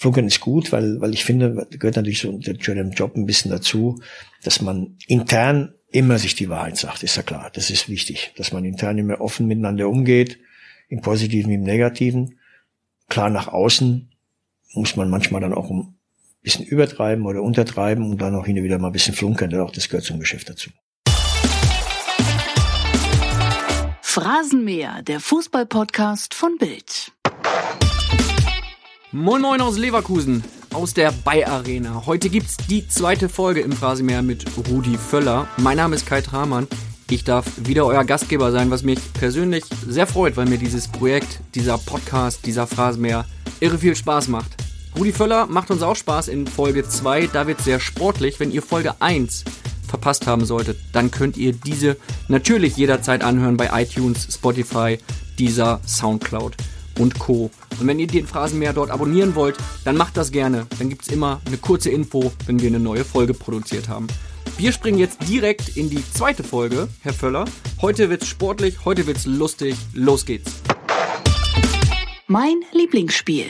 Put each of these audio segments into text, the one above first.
Flunkern ist gut, weil, weil ich finde, gehört natürlich so zu dem Job ein bisschen dazu, dass man intern immer sich die Wahrheit sagt, ist ja klar. Das ist wichtig, dass man intern immer offen miteinander umgeht, im Positiven, im Negativen. Klar nach außen muss man manchmal dann auch ein bisschen übertreiben oder untertreiben und dann auch hin und wieder mal ein bisschen flunkern, auch das gehört zum Geschäft dazu. Phrasenmäher, der Fußballpodcast von Bild. Moin Moin aus Leverkusen, aus der Bay Arena. Heute gibt's die zweite Folge im Phrasenmäher mit Rudi Völler. Mein Name ist Kai Tramann. Ich darf wieder euer Gastgeber sein, was mich persönlich sehr freut, weil mir dieses Projekt, dieser Podcast, dieser Phrasenmäher irre viel Spaß macht. Rudi Völler macht uns auch Spaß in Folge 2. Da wird sehr sportlich. Wenn ihr Folge 1 verpasst haben solltet, dann könnt ihr diese natürlich jederzeit anhören bei iTunes, Spotify, dieser Soundcloud und Co. Und wenn ihr den Phrasenmäher dort abonnieren wollt, dann macht das gerne. Dann gibt es immer eine kurze Info, wenn wir eine neue Folge produziert haben. Wir springen jetzt direkt in die zweite Folge, Herr Völler. Heute wird's sportlich, heute wird's lustig. Los geht's. Mein Lieblingsspiel.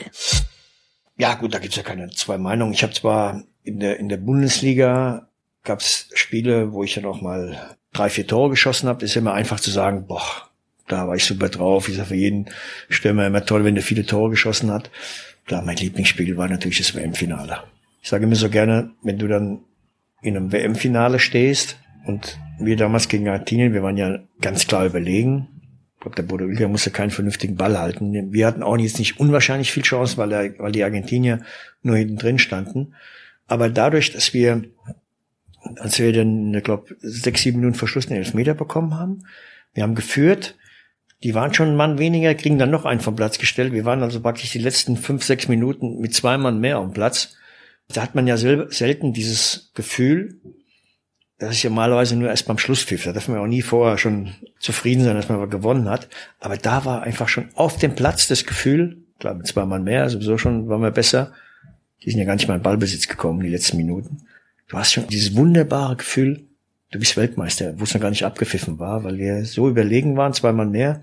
Ja, gut, da gibt's ja keine zwei Meinungen. Ich habe zwar in der, in der Bundesliga gab es Spiele, wo ich ja noch mal drei, vier Tore geschossen habe. ist immer einfach zu sagen, boah, da war ich super drauf. Ich sage für jeden Stürmer immer toll, wenn der viele Tore geschossen hat. Klar, mein Lieblingsspiel war natürlich das WM-Finale. Ich sage immer so gerne, wenn du dann in einem WM-Finale stehst und wir damals gegen Argentinien, wir waren ja ganz klar überlegen. Ich glaube, der Bodo Ilja musste keinen vernünftigen Ball halten. Wir hatten auch jetzt nicht unwahrscheinlich viel Chance, weil, er, weil die Argentinier nur hinten drin standen. Aber dadurch, dass wir als wir dann, ich glaube, sechs, sieben Minuten Verschluss den Elfmeter bekommen haben. Wir haben geführt. Die waren schon ein Mann weniger, kriegen dann noch einen vom Platz gestellt. Wir waren also praktisch die letzten fünf, sechs Minuten mit zwei Mann mehr am Platz. Da hat man ja selten dieses Gefühl, das ist ja normalerweise nur erst beim Schlusspfiff. Da darf man auch nie vorher schon zufrieden sein, dass man aber gewonnen hat. Aber da war einfach schon auf dem Platz das Gefühl, klar, mit zwei Mann mehr, sowieso schon waren wir besser. Die sind ja gar nicht mal in Ballbesitz gekommen, die letzten Minuten du hast schon dieses wunderbare Gefühl, du bist Weltmeister, wo es noch gar nicht abgepfiffen war, weil wir so überlegen waren, zweimal mehr.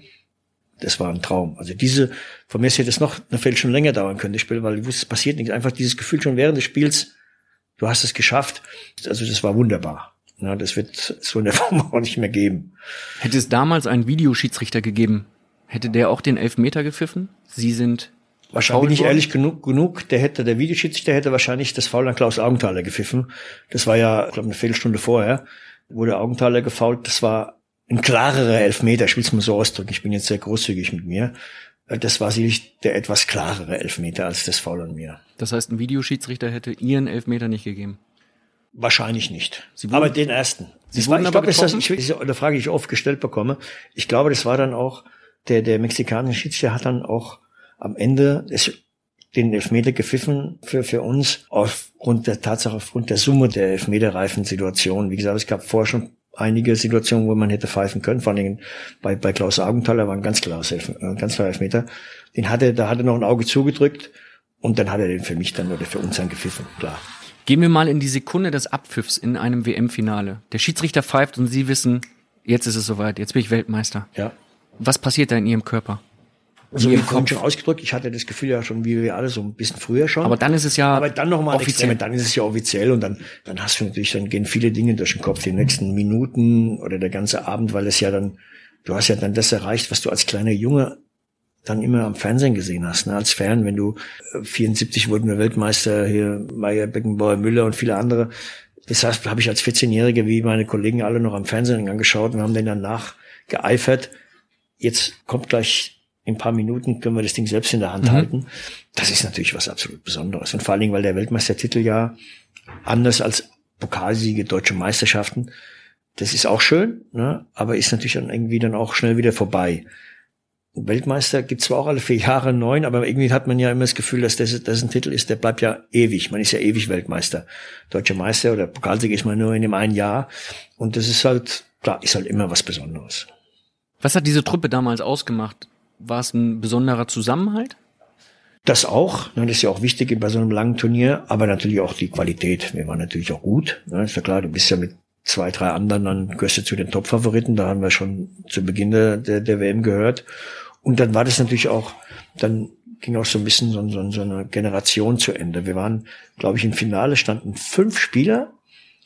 Das war ein Traum. Also diese, von mir hätte es noch eine Viertel schon länger dauern können, das Spiel, weil ich wusste, es passiert nichts. Einfach dieses Gefühl schon während des Spiels, du hast es geschafft. Also das war wunderbar. Ja, das wird so in der Form auch nicht mehr geben. Hätte es damals einen Videoschiedsrichter gegeben, hätte der auch den Elfmeter gepfiffen? Sie sind Wahrscheinlich bin ich ehrlich genug, genug, der hätte, der Videoschiedsrichter hätte wahrscheinlich das Foul an Klaus Augenthaler gepfiffen. Das war ja, ich glaube, eine Viertelstunde vorher, wurde Augenthaler gefault. Das war ein klarerer Elfmeter, ich will es mal so ausdrücken, ich bin jetzt sehr großzügig mit mir. Das war sicherlich der etwas klarere Elfmeter als das Foul an mir. Das heißt, ein Videoschiedsrichter hätte ihren Elfmeter nicht gegeben? Wahrscheinlich nicht. Sie aber den ersten. Sie das war, ich glaube, das ist eine Frage, die ich oft gestellt bekomme. Ich glaube, das war dann auch, der, der mexikanische Schiedsrichter hat dann auch am Ende ist den Elfmeter gepfiffen für, für uns aufgrund der Tatsache, aufgrund der Summe der elfmeterreifen. Wie gesagt, es gab vorher schon einige Situationen, wo man hätte pfeifen können, vor allem bei, bei Klaus Augenthaler war ein ganz klares Elf, äh, ganz klarer Elfmeter. Den hatte, da hatte noch ein Auge zugedrückt und dann hat er den für mich dann oder für uns dann gepfiffen, klar. Gehen wir mal in die Sekunde des Abpfiffs in einem WM-Finale. Der Schiedsrichter pfeift und Sie wissen, jetzt ist es soweit, jetzt bin ich Weltmeister. Ja. Was passiert da in Ihrem Körper? So wie vorhin schon ausgedrückt, ich hatte das Gefühl ja schon, wie wir alle so ein bisschen früher schon. Aber dann ist es ja Aber dann noch mal offiziell. Extreme, dann ist es ja offiziell und dann, dann hast du natürlich, dann gehen viele Dinge durch den Kopf, die nächsten Minuten oder der ganze Abend, weil es ja dann, du hast ja dann das erreicht, was du als kleiner Junge dann immer am Fernsehen gesehen hast, ne, als Fan, wenn du 74 äh, wurden wir Weltmeister, hier Meier, Beckenbauer, Müller und viele andere. Das heißt, habe ich als 14-Jährige, wie meine Kollegen alle noch am Fernsehen angeschaut und haben den dann nachgeeifert. Jetzt kommt gleich in ein paar Minuten können wir das Ding selbst in der Hand mhm. halten. Das ist natürlich was absolut Besonderes. Und vor allen Dingen, weil der Weltmeistertitel ja anders als Pokalsiege, deutsche Meisterschaften, das ist auch schön, ne? aber ist natürlich dann irgendwie dann auch schnell wieder vorbei. Weltmeister gibt zwar auch alle vier Jahre neun, aber irgendwie hat man ja immer das Gefühl, dass das, das ein Titel ist, der bleibt ja ewig. Man ist ja ewig Weltmeister. Deutscher Meister oder Pokalsieger ist man nur in dem einen Jahr. Und das ist halt, klar, ist halt immer was Besonderes. Was hat diese Truppe damals ausgemacht? War es ein besonderer Zusammenhalt? Das auch, das ist ja auch wichtig bei so einem langen Turnier, aber natürlich auch die Qualität. Wir waren natürlich auch gut. Ist ja klar, du bist ja mit zwei, drei anderen, dann gehörst du zu den Top-Favoriten. Da haben wir schon zu Beginn der, der, der WM gehört. Und dann war das natürlich auch dann ging auch so ein bisschen so, so, so eine Generation zu Ende. Wir waren, glaube ich, im Finale standen fünf Spieler.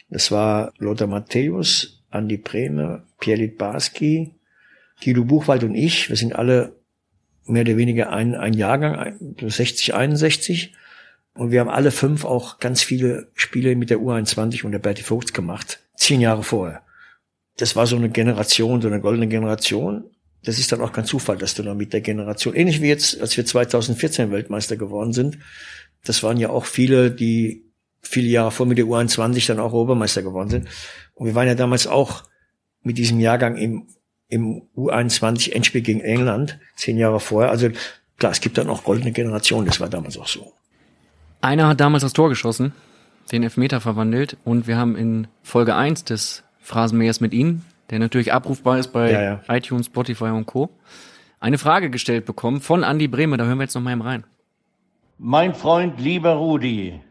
Das war Lothar Matthäus, Andi Brehme, Pierre Litbarski, Guido Buchwald und ich. Wir sind alle mehr oder weniger ein, ein Jahrgang, 60, 61. Und wir haben alle fünf auch ganz viele Spiele mit der U21 und der Bertie Vogts gemacht. Zehn Jahre vorher. Das war so eine Generation, so eine goldene Generation. Das ist dann auch kein Zufall, dass du noch mit der Generation, ähnlich wie jetzt, als wir 2014 Weltmeister geworden sind, das waren ja auch viele, die viele Jahre vor mit der U21 dann auch Obermeister geworden sind. Und wir waren ja damals auch mit diesem Jahrgang im, im U21 Endspiel gegen England, zehn Jahre vorher. Also klar, es gibt dann auch goldene Generationen, das war damals auch so. Einer hat damals das Tor geschossen, den Elfmeter verwandelt und wir haben in Folge 1 des Phrasenmähers mit Ihnen, der natürlich abrufbar ist bei ja, ja. iTunes, Spotify und Co., eine Frage gestellt bekommen von Andy Brehme, da hören wir jetzt noch mal im rein. Mein Freund, lieber Rudi,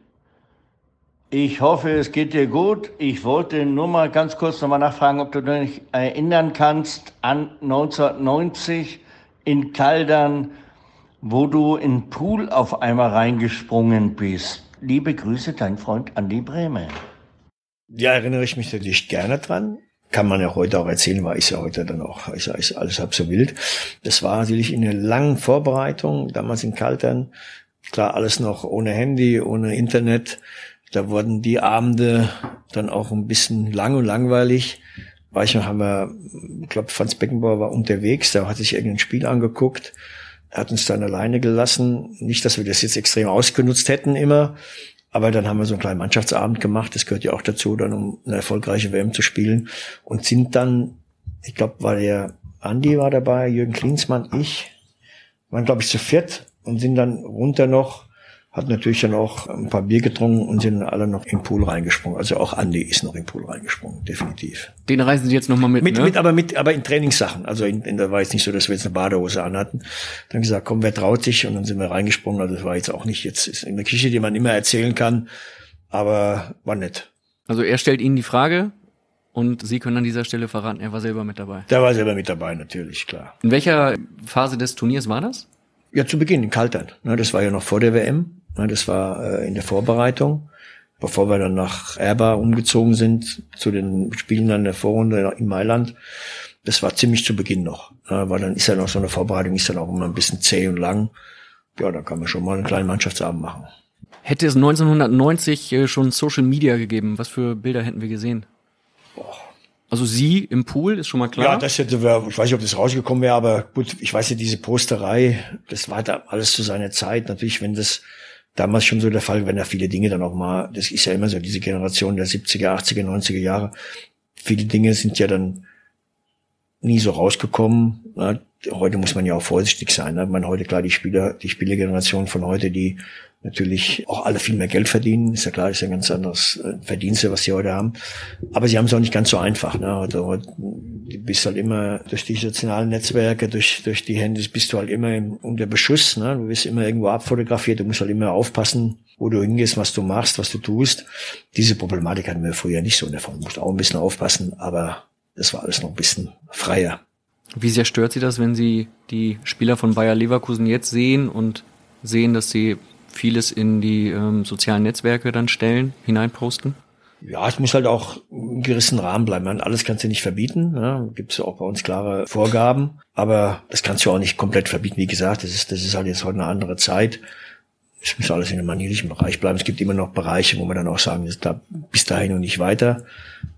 ich hoffe, es geht dir gut. Ich wollte nur mal ganz kurz nochmal nachfragen, ob du dich erinnern kannst an 1990 in Kaldern, wo du in Pool auf einmal reingesprungen bist. Liebe Grüße, dein Freund Andi Brehme. Ja, erinnere ich mich natürlich gerne dran. Kann man ja heute auch erzählen, weil ist ja heute dann auch, ist ja alles halb so wild. Das war natürlich in einer langen Vorbereitung, damals in Kaltern. Klar, alles noch ohne Handy, ohne Internet da wurden die Abende dann auch ein bisschen lang und langweilig. Manchmal haben wir, ich glaube, Franz Beckenbauer war unterwegs, der hat sich irgendein Spiel angeguckt, er hat uns dann alleine gelassen. Nicht, dass wir das jetzt extrem ausgenutzt hätten immer, aber dann haben wir so einen kleinen Mannschaftsabend gemacht, das gehört ja auch dazu, dann um eine erfolgreiche WM zu spielen und sind dann, ich glaube, war der Andi war dabei, Jürgen Klinsmann, ich, waren glaube ich zu viert und sind dann runter noch hat natürlich dann auch ein paar Bier getrunken und sind alle noch im Pool reingesprungen. Also auch Andi ist noch im Pool reingesprungen, definitiv. Den reisen Sie jetzt nochmal mit, mit, ne? mit, aber mit, aber in Trainingssachen. Also in, in, da war jetzt nicht so, dass wir jetzt eine Badehose anhatten. Dann gesagt, komm, wer traut sich? Und dann sind wir reingesprungen. Also das war jetzt auch nicht jetzt ist eine Geschichte, die man immer erzählen kann, aber war nett. Also er stellt Ihnen die Frage, und Sie können an dieser Stelle verraten, er war selber mit dabei. Der war selber mit dabei, natürlich, klar. In welcher Phase des Turniers war das? Ja, zu Beginn, in Kaltern. Das war ja noch vor der WM. Das war äh, in der Vorbereitung, bevor wir dann nach Erba umgezogen sind, zu den Spielen dann der Vorrunde in Mailand. Das war ziemlich zu Beginn noch, weil dann ist ja noch so eine Vorbereitung, ist dann auch immer ein bisschen zäh und lang. Ja, da kann man schon mal einen kleinen Mannschaftsabend machen. Hätte es 1990 äh, schon Social Media gegeben, was für Bilder hätten wir gesehen? Boah. Also Sie im Pool ist schon mal klar. Ja, das hätte, ich weiß nicht, ob das rausgekommen wäre, aber gut, ich weiß ja, diese Posterei, das war da alles zu seiner Zeit. Natürlich, wenn das damals schon so der Fall, wenn da viele Dinge dann auch mal, das ist ja immer so diese Generation der 70er, 80er, 90er Jahre, viele Dinge sind ja dann nie so rausgekommen. Ne? Heute muss man ja auch vorsichtig sein. Ne? Man heute klar die Spieler, die Spielergeneration von heute, die natürlich auch alle viel mehr Geld verdienen. Ist ja klar, ist ja ein ganz anderes äh, Verdienste, was sie heute haben. Aber sie haben es auch nicht ganz so einfach. Ne? Heute du bist halt immer durch die sozialen Netzwerke, durch, durch die Handys bist du halt immer im, unter Beschuss. Ne? Du wirst immer irgendwo abfotografiert. Du musst halt immer aufpassen, wo du hingehst, was du machst, was du tust. Diese Problematik hatten wir früher nicht so in der Form. Du musst auch ein bisschen aufpassen, aber das war alles noch ein bisschen freier. Wie sehr stört Sie das, wenn Sie die Spieler von Bayer Leverkusen jetzt sehen und sehen, dass sie vieles in die ähm, sozialen Netzwerke dann stellen, hineinposten? Ja, es muss halt auch im gewissen Rahmen bleiben. Man, alles kannst du nicht verbieten. Ne? Gibt es ja auch bei uns klare Vorgaben. Aber das kannst du auch nicht komplett verbieten. Wie gesagt, das ist, das ist halt jetzt heute eine andere Zeit. Es muss alles in einem manierlichen Bereich bleiben. Es gibt immer noch Bereiche, wo man dann auch sagen, da bis dahin und nicht weiter.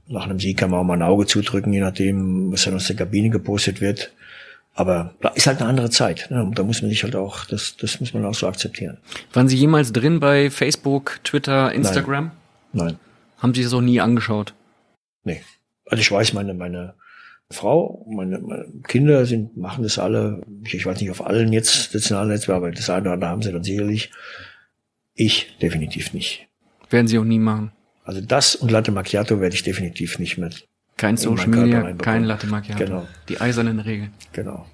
Nach einem Sieg kann man auch mal ein Auge zudrücken, je nachdem, was dann aus der Kabine gepostet wird. Aber ist halt eine andere Zeit. Ne? Da muss man sich halt auch, das, das muss man auch so akzeptieren. Waren Sie jemals drin bei Facebook, Twitter, Instagram? Nein. Nein. Haben Sie das auch nie angeschaut? Nee. Also ich weiß, meine, meine Frau, meine, meine Kinder sind, machen das alle. Ich, ich weiß nicht auf allen jetzt sozialen Netzwerken, aber das eine oder andere haben sie dann sicherlich. Ich definitiv nicht. Werden Sie auch nie machen? Also das und Latte Macchiato werde ich definitiv nicht mit kein Social Media, kein Latte Macchiato. Genau. Die eisernen Regeln. Genau.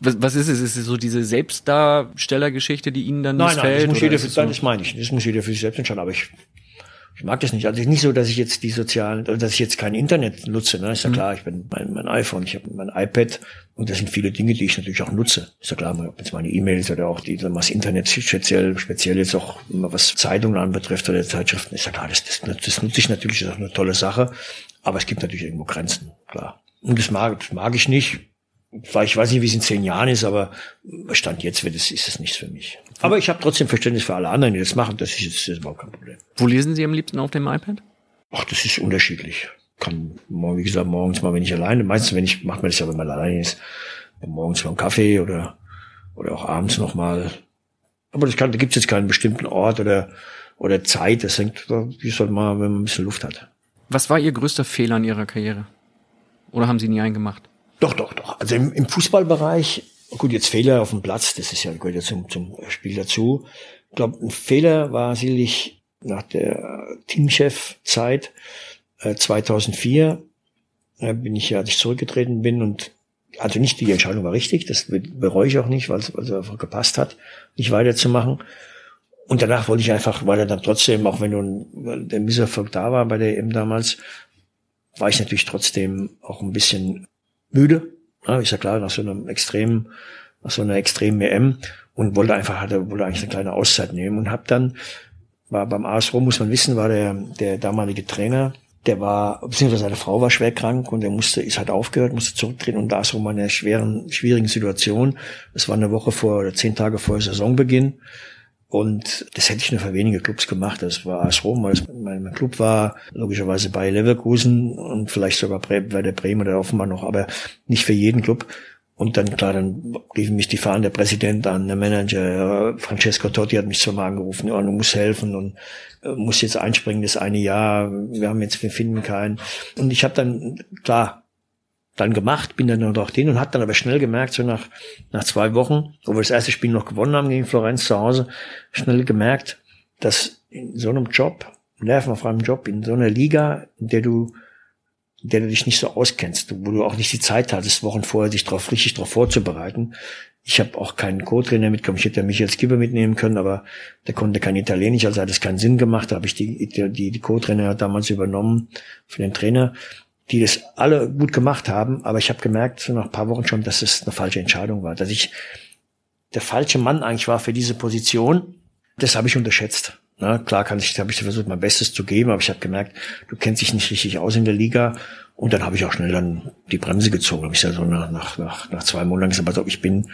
Was, was ist es? Ist es so diese Selbstdarstellergeschichte, die Ihnen dann nein, missfällt? Nein, das muss jeder für, das, so? das meine ich. Das muss jeder für sich selbst entscheiden. Aber ich, Ich mag das nicht. Also nicht so, dass ich jetzt die sozialen, dass ich jetzt kein Internet nutze. Ne? Ist ja mhm. klar, ich bin mein, mein iPhone, ich habe mein iPad und das sind viele Dinge, die ich natürlich auch nutze. Ist ja klar, ob jetzt meine E-Mails oder auch die, was Internet speziell, speziell jetzt auch was Zeitungen anbetrifft oder Zeitschriften, ist ja klar, das, das, das nutze ich natürlich, ist auch eine tolle Sache. Aber es gibt natürlich irgendwo Grenzen, klar. Und das mag, das mag ich nicht. Ich weiß nicht, wie es in zehn Jahren ist, aber Stand jetzt wird es, ist es nichts für mich. Aber ich habe trotzdem Verständnis für alle anderen, die das machen. Das ist, das ist überhaupt kein Problem. Wo lesen Sie am liebsten auf dem iPad? Ach, das ist unterschiedlich. Kann, wie gesagt, morgens mal, wenn ich alleine, meistens, wenn ich, macht man das ja, wenn man alleine ist, morgens mal einen Kaffee oder, oder auch abends noch mal. Aber das kann, da gibt es jetzt keinen bestimmten Ort oder, oder Zeit. Das hängt, wie soll man, wenn man ein bisschen Luft hat. Was war Ihr größter Fehler in Ihrer Karriere? Oder haben Sie nie einen gemacht? Doch, doch, doch. Also im, im Fußballbereich, gut, jetzt Fehler auf dem Platz, das ist ja, gehört ja zum, zum Spiel dazu. Ich glaube, ein Fehler war sicherlich nach der Teamchef-Zeit äh, 2004, äh, bin ich ja, als ich zurückgetreten bin und also nicht die Entscheidung war richtig, das bereue ich auch nicht, weil es einfach gepasst hat, nicht weiterzumachen. Und danach wollte ich einfach, weil er dann trotzdem, auch wenn nun der Misserfolg da war bei der EM damals, war ich natürlich trotzdem auch ein bisschen müde. Ja, ist ja klar, nach so einem extremen, nach so einer extremen EM und wollte einfach, hatte, wollte eigentlich eine kleine Auszeit nehmen und habe dann, war beim AS Rom, muss man wissen, war der, der damalige Trainer, der war, beziehungsweise seine Frau war schwer krank und er musste, ist halt aufgehört, musste zurücktreten und da ist Rom in einer schweren, schwierigen Situation. Das war eine Woche vor oder zehn Tage vor Saisonbeginn. Und das hätte ich nur für wenige Clubs gemacht. Das war AS Rom, weil mein Club war logischerweise bei Leverkusen und vielleicht sogar bei der Bremen oder Offenbar noch, aber nicht für jeden Club. Und dann, klar, dann riefen mich die Fahnen der Präsident an, der Manager, Francesco Totti hat mich zweimal angerufen, ja, du musst helfen und äh, musst jetzt einspringen, das eine Jahr, wir haben jetzt, wir finden keinen. Und ich habe dann, klar, dann gemacht, bin dann noch hin und hat dann aber schnell gemerkt, so nach, nach zwei Wochen, wo wir das erste Spiel noch gewonnen haben gegen Florenz zu Hause, schnell gemerkt, dass in so einem Job, nervenfreiem Job, in so einer Liga, in der du, in der du dich nicht so auskennst, wo du auch nicht die Zeit hattest, Wochen vorher dich darauf richtig darauf vorzubereiten. Ich habe auch keinen Co-Trainer mitgekommen. Ich hätte Michael Skipper mitnehmen können, aber der konnte kein Italienisch, also hat es keinen Sinn gemacht. Da habe ich die, die, die Co-Trainer damals übernommen für den Trainer die das alle gut gemacht haben, aber ich habe gemerkt, so nach ein paar Wochen schon, dass es eine falsche Entscheidung war, dass ich der falsche Mann eigentlich war für diese Position. Das habe ich unterschätzt. Na, klar kann ich, habe ich versucht, mein Bestes zu geben, aber ich habe gemerkt, du kennst dich nicht richtig aus in der Liga. Und dann habe ich auch schnell dann die Bremse gezogen. Habe ich ja so nach, nach, nach, nach zwei Monaten gesagt, also ich bin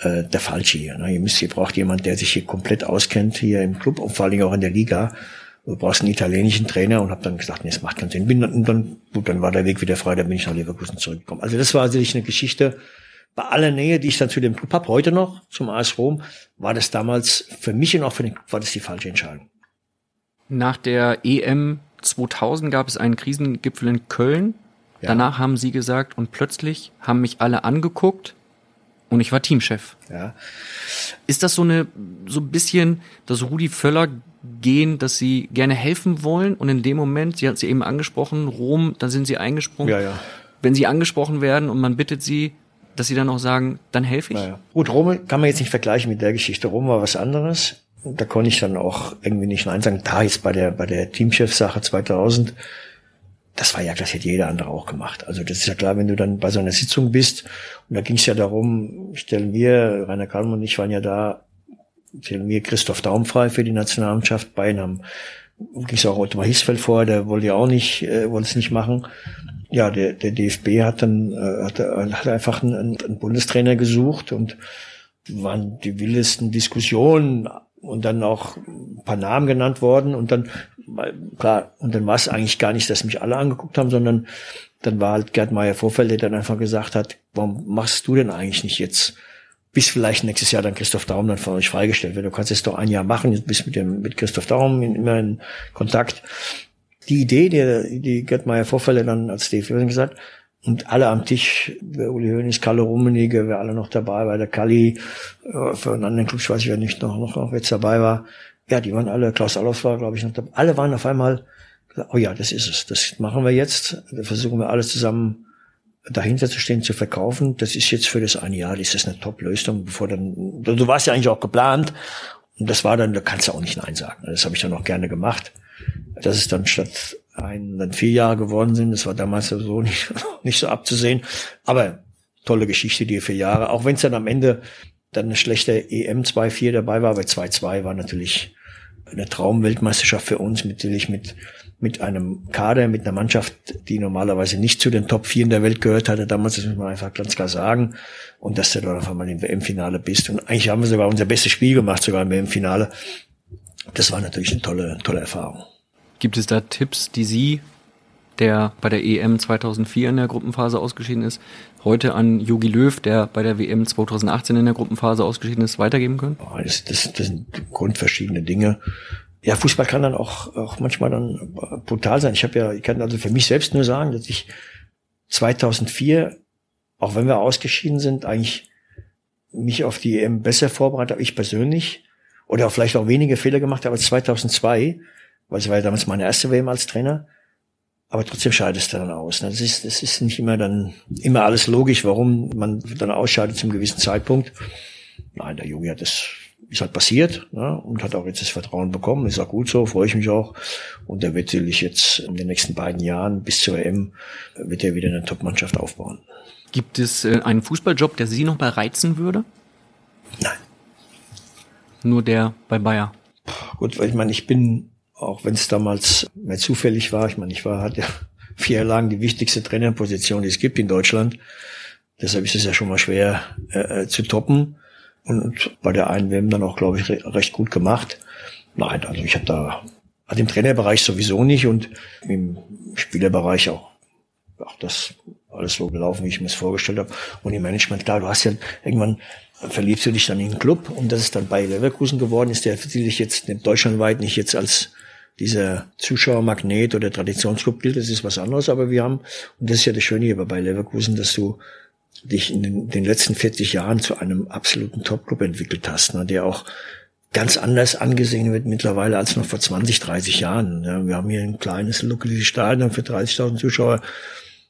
äh, der Falsche hier. Ne? Ihr müsst, ihr braucht jemand, der sich hier komplett auskennt hier im Club und vor allen Dingen auch in der Liga du brauchst einen italienischen Trainer und habe dann gesagt, nee, es macht keinen Sinn. Bin, und dann, gut, dann war der Weg wieder frei, dann bin ich nach Leverkusen zurückgekommen. Also das war sicherlich eine Geschichte, bei aller Nähe, die ich dann zu dem Club habe, heute noch, zum AS Rom, war das damals für mich und auch für den Club war das die falsche Entscheidung. Nach der EM 2000 gab es einen Krisengipfel in Köln. Ja. Danach haben sie gesagt, und plötzlich haben mich alle angeguckt und ich war Teamchef. Ja. Ist das so eine, so ein bisschen das Rudi Völler gehen, dass sie gerne helfen wollen und in dem Moment, sie hat sie eben angesprochen, Rom, dann sind sie eingesprungen. Ja, ja. Wenn sie angesprochen werden und man bittet sie, dass sie dann auch sagen, dann helfe ich. Ja, Gut, Rom kann man jetzt nicht vergleichen mit der Geschichte. Rom war was anderes. Da konnte ich dann auch irgendwie nicht Nein sagen. Da jetzt bei der, bei der Teamchef-Sache 2000, das war ja, das hätte jeder andere auch gemacht. Also das ist ja klar, wenn du dann bei so einer Sitzung bist und da ging es ja darum, stellen wir, Rainer Kalm und ich waren ja da, stellen wir Christoph Daum frei für die Nationalmannschaft. Beiden haben ging es auch Otmar Hiesfeld vor, der wollte ja auch nicht, äh, wollte es nicht machen. Ja, der, der DFB hat dann äh, hat, hat einfach einen, einen Bundestrainer gesucht und waren die wildesten Diskussionen und dann auch ein paar Namen genannt worden und dann klar und dann war es eigentlich gar nicht, dass mich alle angeguckt haben, sondern dann war halt Gerd Meyer Vorfeld, der dann einfach gesagt hat, warum machst du denn eigentlich nicht jetzt bis vielleicht nächstes Jahr dann Christoph Daum dann von euch freigestellt wird. Du kannst es doch ein Jahr machen, du bist mit dem mit Christoph Daum immer in Kontakt. Die Idee, die, die Gerd Meyer Vorfälle dann als DFB gesagt, und alle am Tisch, Uli Hoeneß, Kalle Rummenigge, wer alle noch dabei war, der Kalli, äh, für einen anderen Club, ich weiß ja nicht noch, noch, noch wer jetzt dabei war. Ja, die waren alle, Klaus Allof war, glaube ich, noch dabei. Alle waren auf einmal, oh ja, das ist es, das machen wir jetzt. Da versuchen wir alles zusammen dahinter zu stehen, zu verkaufen. Das ist jetzt für das eine Jahr, das ist eine Top-Lösung, bevor dann, du warst ja eigentlich auch geplant. Und das war dann, da kannst du auch nicht Nein sagen. Das habe ich dann auch gerne gemacht. dass es dann statt ein, dann vier Jahre geworden sind. Das war damals so nicht, nicht so abzusehen. Aber tolle Geschichte, die vier Jahre. Auch wenn es dann am Ende dann eine schlechte EM 2-4 dabei war, aber 2-2 war natürlich eine Traumweltmeisterschaft für uns, natürlich mit, mit einem Kader, mit einer Mannschaft, die normalerweise nicht zu den Top 4 in der Welt gehört hatte. Damals, das muss man einfach ganz klar sagen. Und dass du dann auf einmal im WM-Finale bist. Und eigentlich haben wir sogar unser bestes Spiel gemacht, sogar im WM-Finale. Das war natürlich eine tolle, tolle Erfahrung. Gibt es da Tipps, die Sie, der bei der EM 2004 in der Gruppenphase ausgeschieden ist, heute an Jogi Löw, der bei der WM 2018 in der Gruppenphase ausgeschieden ist, weitergeben können? Das, das, das sind grundverschiedene Dinge. Ja, Fußball kann dann auch, auch manchmal dann brutal sein. Ich habe ja, ich kann also für mich selbst nur sagen, dass ich 2004, auch wenn wir ausgeschieden sind, eigentlich mich auf die EM besser vorbereitet habe, ich persönlich, oder vielleicht auch wenige Fehler gemacht habe als 2002, weil es war ja damals meine erste WM als Trainer. Aber trotzdem scheidest du dann aus. Das ist, das ist nicht immer dann, immer alles logisch, warum man dann ausscheidet zum gewissen Zeitpunkt. Nein, der Junge hat das, ist halt passiert, ne, und hat auch jetzt das Vertrauen bekommen. Ist auch gut so, freue ich mich auch. Und er wird natürlich jetzt in den nächsten beiden Jahren bis zur EM wird er wieder eine Top-Mannschaft aufbauen. Gibt es äh, einen Fußballjob, der Sie noch mal reizen würde? Nein. Nur der bei Bayer. Gut, weil ich meine, ich bin auch wenn es damals mehr zufällig war. Ich meine, ich war, hatte ja vier Jahre lang die wichtigste Trainerposition, die es gibt in Deutschland. Deshalb ist es ja schon mal schwer äh, äh zu toppen. Und bei der einen WM dann auch, glaube ich, re recht gut gemacht. Nein, also ich habe da also im Trainerbereich sowieso nicht und im Spielerbereich auch, auch das alles so gelaufen, wie ich mir es vorgestellt habe. Und im Management, klar, du hast ja irgendwann verliebst du dich dann in den Club und das ist dann bei Leverkusen geworden ist, der natürlich jetzt deutschlandweit nicht jetzt als dieser Zuschauermagnet oder Traditionsclub gilt, das ist was anderes, aber wir haben, und das ist ja das Schöne hier bei Leverkusen, dass du dich in den, den letzten 40 Jahren zu einem absoluten Topclub entwickelt hast, ne, der auch ganz anders angesehen wird mittlerweile als noch vor 20, 30 Jahren. Ja, wir haben hier ein kleines, locales Stadion für 30.000 Zuschauer,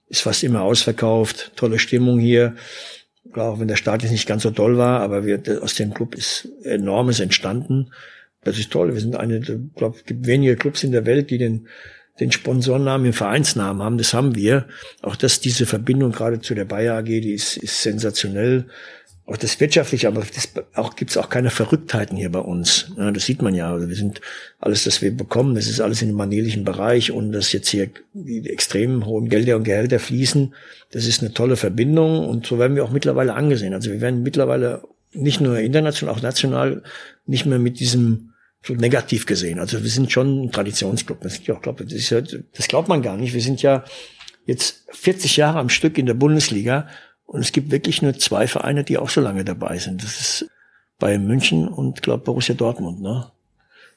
ist fast immer ausverkauft, tolle Stimmung hier. Auch wenn der Start jetzt nicht ganz so toll war, aber wir, aus dem Club ist enormes entstanden. Das ist toll. Wir sind eine, ich glaube, es gibt wenige Clubs in der Welt, die den, den Sponsornamen im Vereinsnamen haben. Das haben wir. Auch dass diese Verbindung gerade zu der Bayer AG, die ist, ist sensationell. Auch das wirtschaftliche, aber das, auch gibt's auch keine Verrücktheiten hier bei uns. Ja, das sieht man ja. Also wir sind alles, das wir bekommen, das ist alles in dem manelischen Bereich und dass jetzt hier die extrem hohen Gelder und Gehälter fließen, das ist eine tolle Verbindung und so werden wir auch mittlerweile angesehen. Also wir werden mittlerweile nicht nur international, auch national nicht mehr mit diesem so negativ gesehen. Also wir sind schon ein Traditionsclub. Das, ja, glaub, das, ist ja, das glaubt man gar nicht. Wir sind ja jetzt 40 Jahre am Stück in der Bundesliga und es gibt wirklich nur zwei Vereine, die auch so lange dabei sind. Das ist Bayern München und glaube Borussia Dortmund. Ne?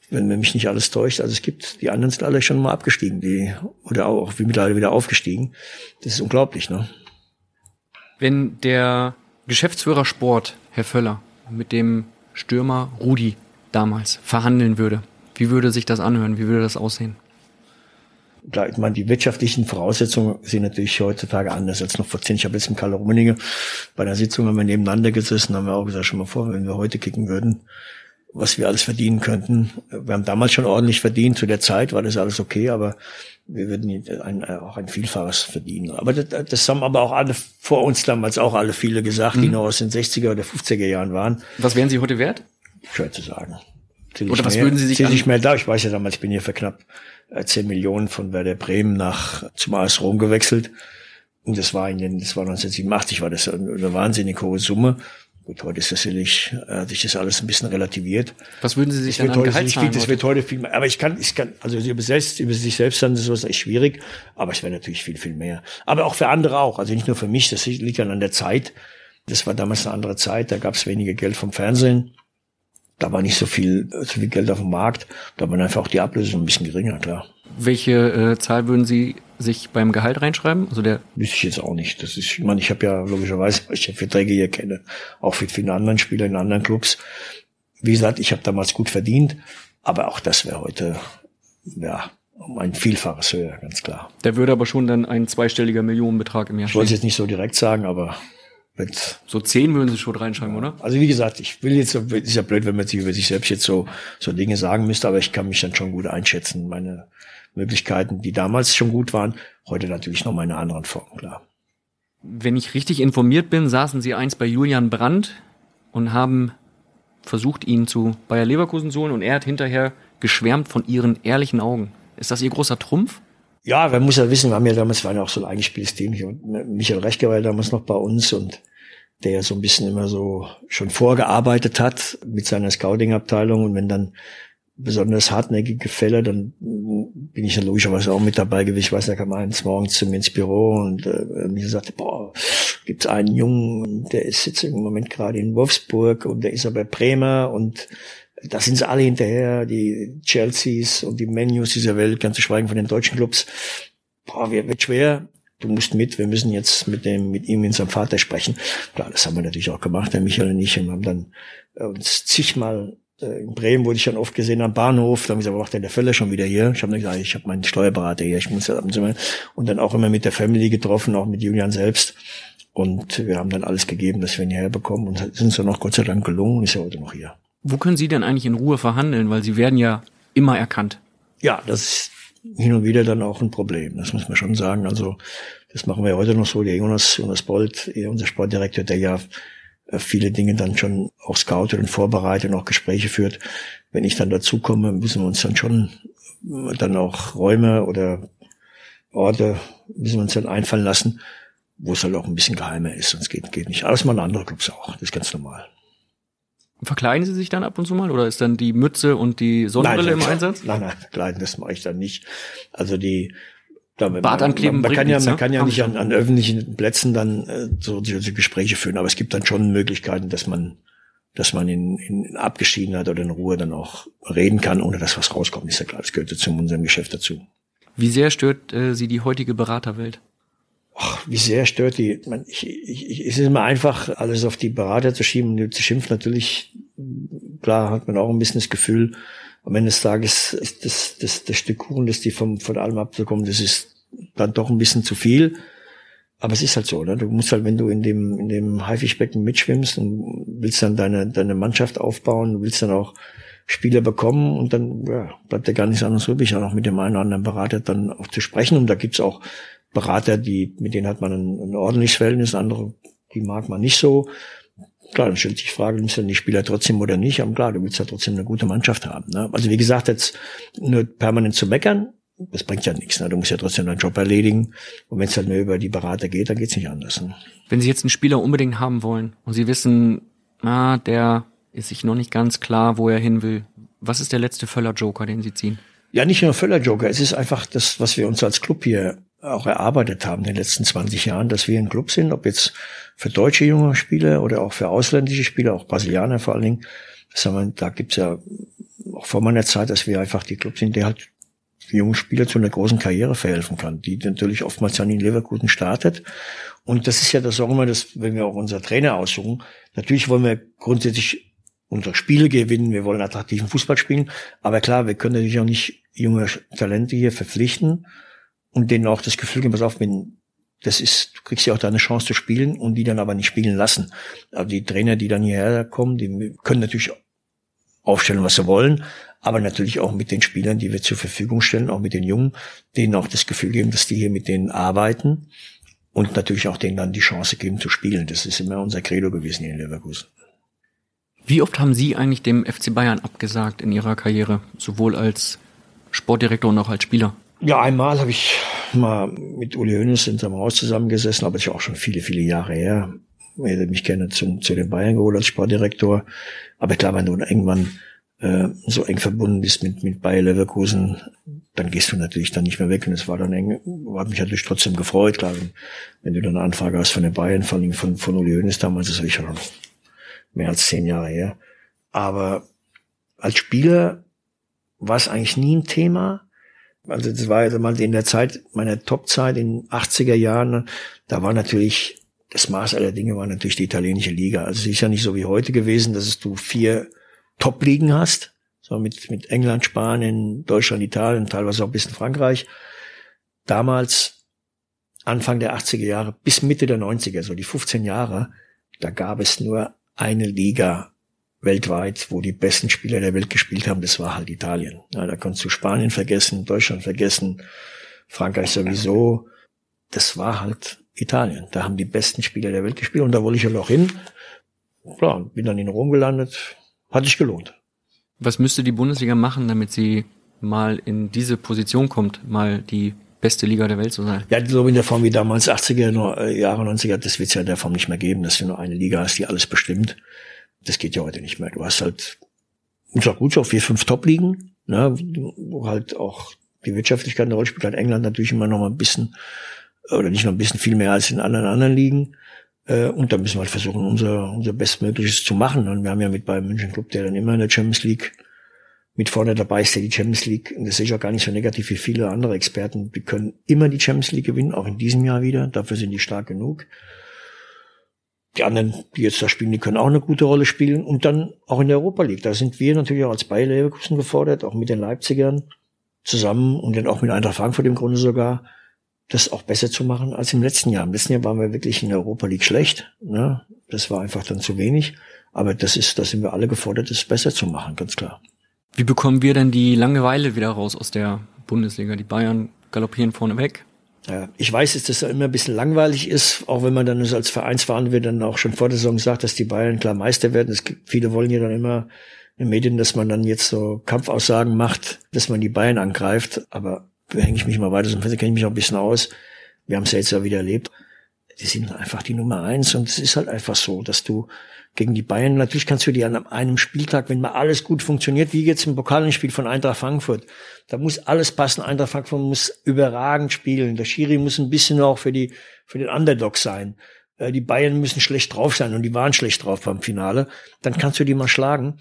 Wenn mich nicht alles täuscht. Also es gibt, die anderen sind alle schon mal abgestiegen, die oder auch wie mittlerweile wieder aufgestiegen. Das ist unglaublich. Ne? Wenn der Geschäftsführer Sport, Herr Völler, mit dem Stürmer Rudi damals verhandeln würde, wie würde sich das anhören? Wie würde das aussehen? Klar, ich meine, die wirtschaftlichen Voraussetzungen sind natürlich heutzutage anders als noch vor zehn. Ich habe jetzt im Karl Rummenigge bei der Sitzung haben wir nebeneinander gesessen, haben wir auch gesagt, schon mal vor, wenn wir heute kicken würden, was wir alles verdienen könnten. Wir haben damals schon ordentlich verdient, zu der Zeit war das alles okay, aber wir würden ein, auch ein Vielfaches verdienen. Aber das, das haben aber auch alle vor uns damals auch alle viele gesagt, mhm. die noch aus den 60er oder 50er Jahren waren. Was wären sie heute wert? Schwer zu sagen. Oder was mehr, würden Sie sich nicht mehr da? Ich weiß ja damals, ich bin hier für knapp 10 Millionen von Werder Bremen nach zum AS Rom gewechselt. Und das war in den, das war 1987, war das eine wahnsinnig hohe Summe. Gut, heute ist das sicherlich, äh, sich das alles ein bisschen relativiert. Was würden Sie sich das denn an Gehalt viel, Das wird heute viel mehr. Aber ich kann, ich kann, also über, selbst, über sich selbst dann ist sowas echt schwierig. Aber es wäre natürlich viel, viel mehr. Aber auch für andere auch. Also nicht nur für mich. Das liegt dann an der Zeit. Das war damals eine andere Zeit. Da gab es weniger Geld vom Fernsehen. Da war nicht so viel, so viel Geld auf dem Markt. Da waren einfach auch die Ablösung ein bisschen geringer, klar. Welche äh, Zahl würden Sie sich beim Gehalt reinschreiben? Also der Wüsste ich jetzt auch nicht. Das ist, ich meine, ich habe ja logischerweise, weil ich ja Verträge hier kenne, auch für viele anderen Spieler in anderen Clubs. Wie gesagt, ich habe damals gut verdient, aber auch das wäre heute, ja, um ein Vielfaches höher, ganz klar. Der würde aber schon dann ein zweistelliger Millionenbetrag im Jahr Ich wollte es jetzt nicht so direkt sagen, aber komplett. So zehn würden Sie schon reinschreiben, oder? Also wie gesagt, ich will jetzt, ist ja blöd, wenn man sich über sich selbst jetzt so, so Dinge sagen müsste, aber ich kann mich dann schon gut einschätzen. Meine Möglichkeiten, die damals schon gut waren, heute natürlich noch mal in einer anderen Form, klar. Wenn ich richtig informiert bin, saßen Sie einst bei Julian Brandt und haben versucht, ihn zu Bayer Leverkusen zu holen und er hat hinterher geschwärmt von Ihren ehrlichen Augen. Ist das Ihr großer Trumpf? Ja, man muss ja wissen, wir haben ja damals, waren ja auch so ein eingespieltes Team. Hier. Michael Rechke war ja damals noch bei uns und der so ein bisschen immer so schon vorgearbeitet hat mit seiner Scouting-Abteilung und wenn dann besonders hartnäckige Fälle, dann bin ich ja logischerweise auch mit dabei gewesen. Ich weiß, er kam eines morgens zu mir ins Büro und äh, mir sagte, boah, gibt's einen Jungen, der ist jetzt im Moment gerade in Wolfsburg und der ist aber Bremer und da sind sie alle hinterher, die Chelseas und die Menus dieser Welt, ganz zu schweigen von den deutschen Clubs. Boah, wird schwer. Du musst mit, wir müssen jetzt mit dem, mit ihm in seinem Vater sprechen. Klar, das haben wir natürlich auch gemacht, der Michael und ich, und haben dann äh, uns zigmal äh, in Bremen wurde ich dann oft gesehen am Bahnhof, da haben gesagt, macht der Völler schon wieder hier? Ich habe gesagt, ich habe meinen Steuerberater hier, ich muss ja und dann auch immer mit der Family getroffen, auch mit Julian selbst. Und wir haben dann alles gegeben, dass wir ihn hierher bekommen und sind dann auch Gott sei Dank gelungen und ist ja heute noch hier. Wo können Sie denn eigentlich in Ruhe verhandeln? Weil Sie werden ja immer erkannt. Ja, das ist hin und wieder dann auch ein Problem. Das muss man schon sagen. Also das machen wir heute noch so. Der Jonas, Jonas Bolt, unser Sportdirektor, der ja äh, viele Dinge dann schon auch scoutet und vorbereitet und auch Gespräche führt. Wenn ich dann dazukomme, müssen wir uns dann schon äh, dann auch Räume oder Orte müssen wir uns dann einfallen lassen, wo es halt auch ein bisschen geheimer ist. Sonst geht, geht nicht. Aber das machen andere Clubs auch. Das ist ganz normal. Verkleiden Sie sich dann ab und zu mal oder ist dann die Mütze und die Sonnenbrille nein, im Einsatz? Nein, nein, verkleiden, das mache ich dann nicht. Also die da, Bart ankleben man, man, kann ja, nichts, man ne? kann ja nicht an, an öffentlichen Plätzen dann äh, so diese Gespräche führen, aber es gibt dann schon Möglichkeiten, dass man dass man in, in Abgeschiedenheit oder in Ruhe dann auch reden kann, ohne dass was rauskommt. Ist ja klar, das gehört zu unserem Geschäft dazu. Wie sehr stört äh, Sie die heutige Beraterwelt? Ach, wie sehr stört die? Ich, ich, ich, es ist immer einfach, alles auf die Berater zu schieben und zu schimpfen. Natürlich, klar, hat man auch ein bisschen das Gefühl, am Ende des Tages ist das, das, das Stück Kuchen, das die vom, von allem abbekommen, das ist dann doch ein bisschen zu viel. Aber es ist halt so, oder? Du musst halt, wenn du in dem, in dem Haifischbecken mitschwimmst und willst dann deine, deine Mannschaft aufbauen, willst dann auch Spieler bekommen und dann ja, bleibt dir gar nichts anderes übrig, auch noch mit dem einen oder anderen Berater dann auch zu sprechen. Und da gibt's auch Berater, die, mit denen hat man ein, ein ordentliches Verhältnis, andere, die mag man nicht so. Klar, dann stellt sich die Frage, nimmst du die Spieler trotzdem oder nicht? Aber klar, du willst ja trotzdem eine gute Mannschaft haben. Ne? Also wie gesagt, jetzt nur permanent zu meckern, das bringt ja nichts. Ne? Du musst ja trotzdem deinen Job erledigen. Und wenn es halt nur über die Berater geht, dann geht's nicht anders. Ne? Wenn Sie jetzt einen Spieler unbedingt haben wollen und Sie wissen, na, der ist sich noch nicht ganz klar, wo er hin will. Was ist der letzte Völler-Joker, den Sie ziehen? Ja, nicht nur Völler-Joker. Es ist einfach das, was wir uns als Club hier auch erarbeitet haben in den letzten 20 Jahren, dass wir ein Club sind, ob jetzt für deutsche junge Spieler oder auch für ausländische Spieler, auch Brasilianer vor allen Dingen. Wir, da gibt's ja auch vor meiner Zeit, dass wir einfach die Club sind, der halt jungen Spieler zu einer großen Karriere verhelfen kann, die natürlich oftmals dann in Leverkusen startet. Und das ist ja das auch immer, das, wenn wir auch unser Trainer aussuchen. Natürlich wollen wir grundsätzlich unsere Spiele gewinnen, wir wollen attraktiven Fußball spielen. Aber klar, wir können natürlich auch nicht junge Talente hier verpflichten und denen auch das Gefühl geben, pass auf, wenn das ist, du kriegst ja auch deine Chance zu spielen und die dann aber nicht spielen lassen. Aber die Trainer, die dann hierher kommen, die können natürlich aufstellen, was sie wollen, aber natürlich auch mit den Spielern, die wir zur Verfügung stellen, auch mit den Jungen, denen auch das Gefühl geben, dass die hier mit denen arbeiten und natürlich auch denen dann die Chance geben zu spielen. Das ist immer unser Credo gewesen hier in Leverkusen. Wie oft haben Sie eigentlich dem FC Bayern abgesagt in Ihrer Karriere, sowohl als Sportdirektor und auch als Spieler? Ja, einmal habe ich mal mit Uli Hoeneß in seinem Haus zusammengesessen, aber das ist auch schon viele, viele Jahre her. Er hätte mich gerne zum, zu den Bayern geholt als Sportdirektor. Aber klar, wenn du irgendwann äh, so eng verbunden bist mit, mit Bayer Leverkusen, dann gehst du natürlich dann nicht mehr weg. Und es war dann eng, hat mich natürlich trotzdem gefreut, klar, wenn, wenn du dann eine Anfrage hast von den Bayern, vor allem von, von Uli Hoeneß damals, das ist ja schon mehr als zehn Jahre her. Aber als Spieler war es eigentlich nie ein Thema. Also das war mal in der Zeit, meiner Topzeit in 80er Jahren, da war natürlich, das Maß aller Dinge war natürlich die italienische Liga. Also es ist ja nicht so wie heute gewesen, dass du vier Top-Ligen hast, so mit, mit England, Spanien, Deutschland, Italien, teilweise auch ein bisschen Frankreich. Damals, Anfang der 80er Jahre bis Mitte der 90er, so die 15 Jahre, da gab es nur eine Liga weltweit, wo die besten Spieler der Welt gespielt haben, das war halt Italien. Ja, da konntest du Spanien vergessen, Deutschland vergessen, Frankreich sowieso. Das war halt Italien. Da haben die besten Spieler der Welt gespielt und da wollte ich halt auch hin. Klar, bin dann in Rom gelandet. Hat sich gelohnt. Was müsste die Bundesliga machen, damit sie mal in diese Position kommt, mal die beste Liga der Welt zu sein? Ja, glaube in der Form wie damals 80er äh, Jahre, 90er, das wird es ja in der Form nicht mehr geben, dass du nur eine Liga hast, die alles bestimmt. Das geht ja heute nicht mehr. Du hast halt, und auch gut, so vier, fünf Top-Ligen, ne, wo halt auch die Wirtschaftlichkeit eine Rolle spielt, hat England natürlich immer noch mal ein bisschen, oder nicht noch ein bisschen viel mehr als in anderen anderen Ligen. Äh, und da müssen wir halt versuchen, unser, unser Bestmögliches zu machen. Und wir haben ja mit beim München Club, der dann immer in der Champions League mit vorne dabei ist, der die Champions League, und das sehe ich auch gar nicht so negativ wie viele andere Experten, die können immer die Champions League gewinnen, auch in diesem Jahr wieder. Dafür sind die stark genug. Die anderen, die jetzt da spielen, die können auch eine gute Rolle spielen. Und dann auch in der Europa League. Da sind wir natürlich auch als Bayer Leverkusen gefordert, auch mit den Leipzigern zusammen und dann auch mit Eintracht Frankfurt im Grunde sogar, das auch besser zu machen als im letzten Jahr. Im letzten Jahr waren wir wirklich in der Europa League schlecht. Ne? Das war einfach dann zu wenig. Aber das ist, da sind wir alle gefordert, das besser zu machen, ganz klar. Wie bekommen wir denn die Langeweile wieder raus aus der Bundesliga? Die Bayern galoppieren vorne weg. Ich weiß, dass das immer ein bisschen langweilig ist, auch wenn man dann als Vereinsverantwortlicher dann auch schon vor der Saison sagt, dass die Bayern klar Meister werden. Es gibt, viele wollen ja dann immer in den Medien, dass man dann jetzt so Kampfaussagen macht, dass man die Bayern angreift. Aber hänge ich mich mal weiter, sonst kenne ich mich auch ein bisschen aus. Wir haben es ja jetzt ja wieder erlebt. Die sind einfach die Nummer eins und es ist halt einfach so, dass du gegen die Bayern, natürlich kannst du die an einem Spieltag, wenn mal alles gut funktioniert, wie jetzt im Pokalspiel von Eintracht Frankfurt, da muss alles passen. Eintracht Frankfurt muss überragend spielen. Der Schiri muss ein bisschen auch für die, für den Underdog sein. Äh, die Bayern müssen schlecht drauf sein und die waren schlecht drauf beim Finale. Dann kannst du die mal schlagen.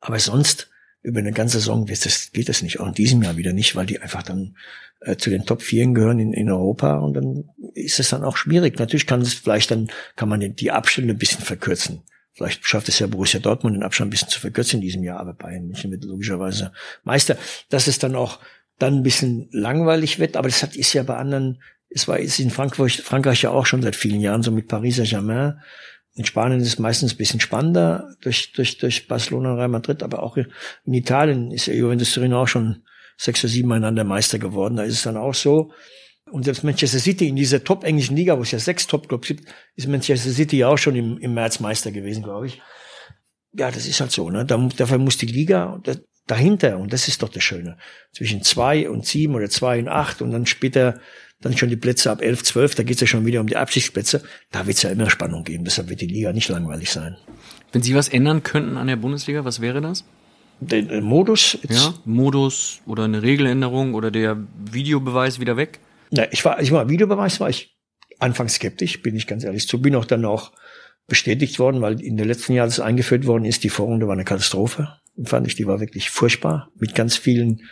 Aber sonst über eine ganze Saison geht das, geht das nicht. Auch in diesem Jahr wieder nicht, weil die einfach dann äh, zu den Top Vieren gehören in, in Europa und dann ist es dann auch schwierig. Natürlich kann es vielleicht dann, kann man die Abstände ein bisschen verkürzen. Vielleicht schafft es ja Borussia Dortmund den Abstand ein bisschen zu verkürzen in diesem Jahr, aber Bayern München wird logischerweise Meister. Dass es dann auch dann ein bisschen langweilig wird, aber das hat, ist ja bei anderen, es war ist in Frankreich, Frankreich ja auch schon seit vielen Jahren so mit Paris Saint-Germain. In Spanien ist es meistens ein bisschen spannender durch, durch, durch Barcelona und Real Madrid, aber auch in Italien ist ja Juventus Turin auch schon sechs oder sieben Mal Meister geworden. Da ist es dann auch so. Und selbst Manchester City in dieser top-englischen Liga, wo es ja sechs Top-Clubs gibt, ist Manchester City ja auch schon im, im März Meister gewesen, glaube ich. Ja, das ist halt so. Ne? Da, dafür muss die Liga dahinter, und das ist doch das Schöne, zwischen zwei und sieben oder zwei und acht und dann später dann schon die Plätze ab elf, zwölf, da geht's ja schon wieder um die Absichtsplätze. Da wird's ja immer Spannung geben. Deshalb wird die Liga nicht langweilig sein. Wenn Sie was ändern könnten an der Bundesliga, was wäre das? Den, den Modus? Ja, Modus oder eine Regeländerung oder der Videobeweis wieder weg? Na, ich war, ich war Videobeweis war ich anfangs skeptisch, bin ich ganz ehrlich zu, bin auch dann auch bestätigt worden, weil in den letzten Jahren das eingeführt worden ist, die Vorrunde war eine Katastrophe. Fand ich, die war wirklich furchtbar, mit ganz vielen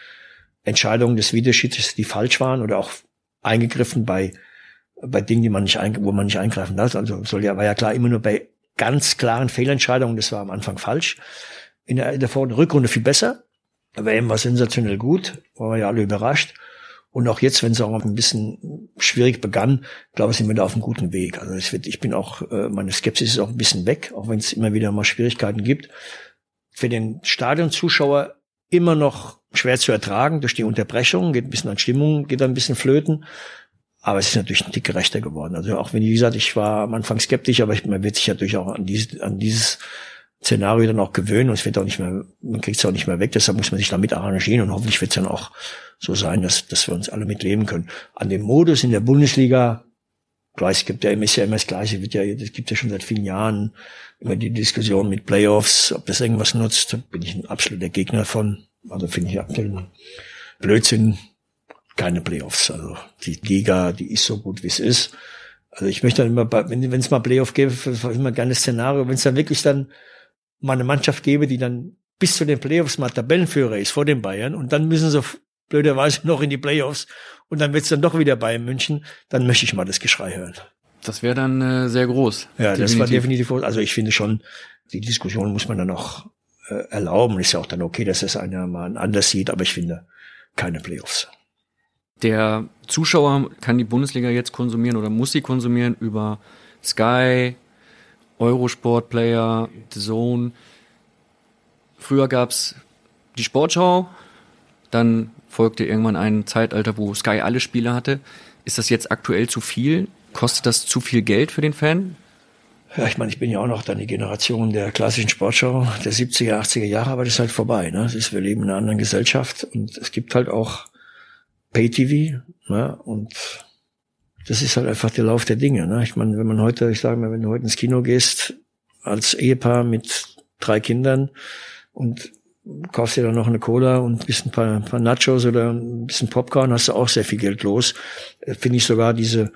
Entscheidungen des Videoschiedsrichters, die falsch waren oder auch eingegriffen bei, bei Dingen, die man nicht wo man nicht eingreifen darf. Also soll ja, war ja klar immer nur bei ganz klaren Fehlentscheidungen, das war am Anfang falsch. In der, in der Vor- Rückrunde viel besser. Aber eben war sensationell gut, waren wir ja alle überrascht. Und auch jetzt, wenn es auch ein bisschen schwierig begann, glaube ich, sind wir da auf einem guten Weg. Also es wird, ich bin auch, äh, meine Skepsis ist auch ein bisschen weg, auch wenn es immer wieder mal Schwierigkeiten gibt. Für den Stadionzuschauer immer noch schwer zu ertragen durch die Unterbrechung, geht ein bisschen an Stimmung, geht ein bisschen flöten. Aber es ist natürlich ein Tick gerechter geworden. Also auch wenn, wie gesagt, ich war am Anfang skeptisch, aber man wird sich natürlich auch an, dieses, an dieses Szenario dann auch gewöhnen und es wird auch nicht mehr, man kriegt es auch nicht mehr weg, deshalb muss man sich damit arrangieren und hoffentlich wird es dann auch so sein, dass, dass wir uns alle mitleben können. An dem Modus in der Bundesliga, klar, es gibt ja immer, ist ja immer das Gleiche, wird ja, es gibt ja schon seit vielen Jahren immer die Diskussion mit Playoffs, ob das irgendwas nutzt, bin ich ein absoluter Gegner von. Also finde ich absolut Blödsinn, keine Playoffs. Also die Liga, die ist so gut, wie es ist. Also ich möchte dann immer, wenn es mal Playoff gäbe, immer gerne Szenario, wenn es dann wirklich dann mal eine Mannschaft gebe, die dann bis zu den Playoffs mal Tabellenführer ist vor den Bayern und dann müssen sie blöderweise noch in die Playoffs und dann wird's dann doch wieder Bayern München, dann möchte ich mal das Geschrei hören. Das wäre dann äh, sehr groß. Ja, definitiv. das war definitiv. Also ich finde schon, die Diskussion muss man dann auch äh, erlauben. Ist ja auch dann okay, dass es einer mal anders sieht, aber ich finde keine Playoffs. Der Zuschauer kann die Bundesliga jetzt konsumieren oder muss sie konsumieren über Sky, Eurosport-Player, The Zone. Früher gab's die Sportschau, dann folgte irgendwann ein Zeitalter, wo Sky alle Spiele hatte. Ist das jetzt aktuell zu viel? Kostet das zu viel Geld für den Fan? Ja, ich meine, ich bin ja auch noch dann die Generation der klassischen Sportschau der 70er, 80er Jahre, aber das ist halt vorbei. Ne? Das ist, wir leben in einer anderen Gesellschaft und es gibt halt auch Pay-TV ne? und das ist halt einfach der Lauf der Dinge. Ne? Ich meine, wenn man heute, ich sage mal, wenn du heute ins Kino gehst, als Ehepaar mit drei Kindern und kaufst dir dann noch eine Cola und ein bisschen paar, ein paar Nachos oder ein bisschen Popcorn, hast du auch sehr viel Geld los. Äh, finde ich sogar diese,